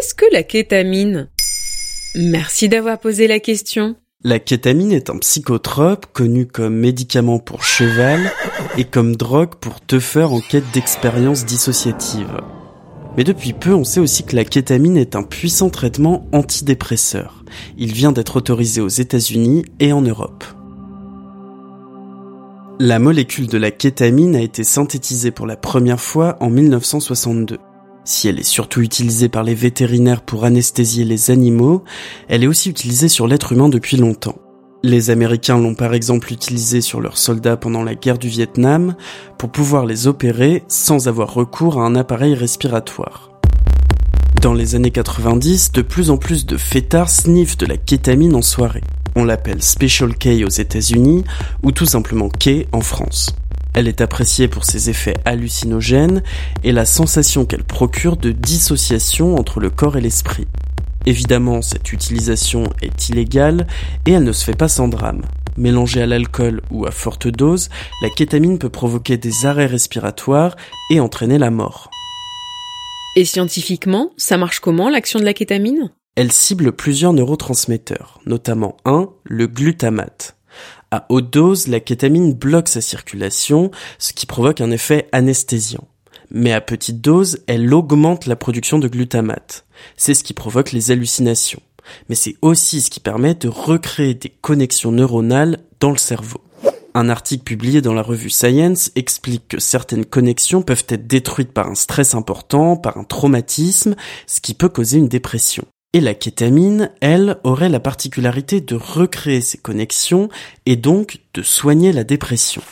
Qu'est-ce que la kétamine? Merci d'avoir posé la question. La kétamine est un psychotrope connu comme médicament pour cheval et comme drogue pour teufeur en quête d'expériences dissociatives. Mais depuis peu, on sait aussi que la kétamine est un puissant traitement antidépresseur. Il vient d'être autorisé aux États-Unis et en Europe. La molécule de la kétamine a été synthétisée pour la première fois en 1962. Si elle est surtout utilisée par les vétérinaires pour anesthésier les animaux, elle est aussi utilisée sur l'être humain depuis longtemps. Les Américains l'ont par exemple utilisée sur leurs soldats pendant la guerre du Vietnam pour pouvoir les opérer sans avoir recours à un appareil respiratoire. Dans les années 90, de plus en plus de fêtards sniffent de la kétamine en soirée. On l'appelle Special K aux États-Unis ou tout simplement K en France. Elle est appréciée pour ses effets hallucinogènes et la sensation qu'elle procure de dissociation entre le corps et l'esprit. Évidemment, cette utilisation est illégale et elle ne se fait pas sans drame. Mélangée à l'alcool ou à forte dose, la kétamine peut provoquer des arrêts respiratoires et entraîner la mort. Et scientifiquement, ça marche comment l'action de la kétamine? Elle cible plusieurs neurotransmetteurs, notamment un, le glutamate. À haute dose, la kétamine bloque sa circulation, ce qui provoque un effet anesthésiant. Mais à petite dose, elle augmente la production de glutamate. C'est ce qui provoque les hallucinations. Mais c'est aussi ce qui permet de recréer des connexions neuronales dans le cerveau. Un article publié dans la revue Science explique que certaines connexions peuvent être détruites par un stress important, par un traumatisme, ce qui peut causer une dépression. Et la kétamine, elle, aurait la particularité de recréer ces connexions et donc de soigner la dépression.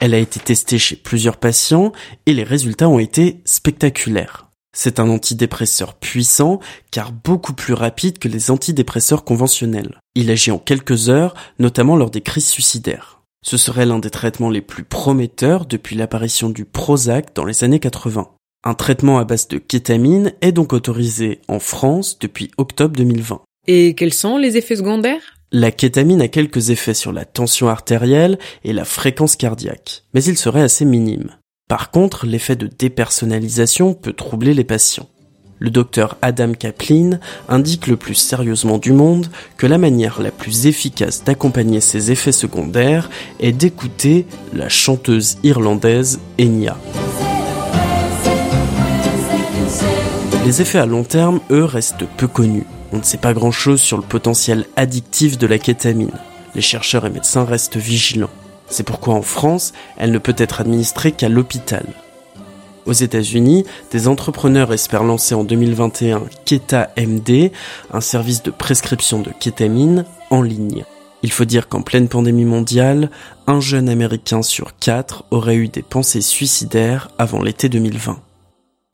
Elle a été testée chez plusieurs patients et les résultats ont été spectaculaires. C'est un antidépresseur puissant car beaucoup plus rapide que les antidépresseurs conventionnels. Il agit en quelques heures, notamment lors des crises suicidaires. Ce serait l'un des traitements les plus prometteurs depuis l'apparition du Prozac dans les années 80. Un traitement à base de kétamine est donc autorisé en France depuis octobre 2020. Et quels sont les effets secondaires? La kétamine a quelques effets sur la tension artérielle et la fréquence cardiaque, mais ils seraient assez minimes. Par contre, l'effet de dépersonnalisation peut troubler les patients. Le docteur Adam Kaplan indique le plus sérieusement du monde que la manière la plus efficace d'accompagner ces effets secondaires est d'écouter la chanteuse irlandaise Enya. Les effets à long terme, eux, restent peu connus. On ne sait pas grand-chose sur le potentiel addictif de la kétamine. Les chercheurs et médecins restent vigilants. C'est pourquoi en France, elle ne peut être administrée qu'à l'hôpital. Aux États-Unis, des entrepreneurs espèrent lancer en 2021 Keta MD, un service de prescription de kétamine en ligne. Il faut dire qu'en pleine pandémie mondiale, un jeune américain sur quatre aurait eu des pensées suicidaires avant l'été 2020.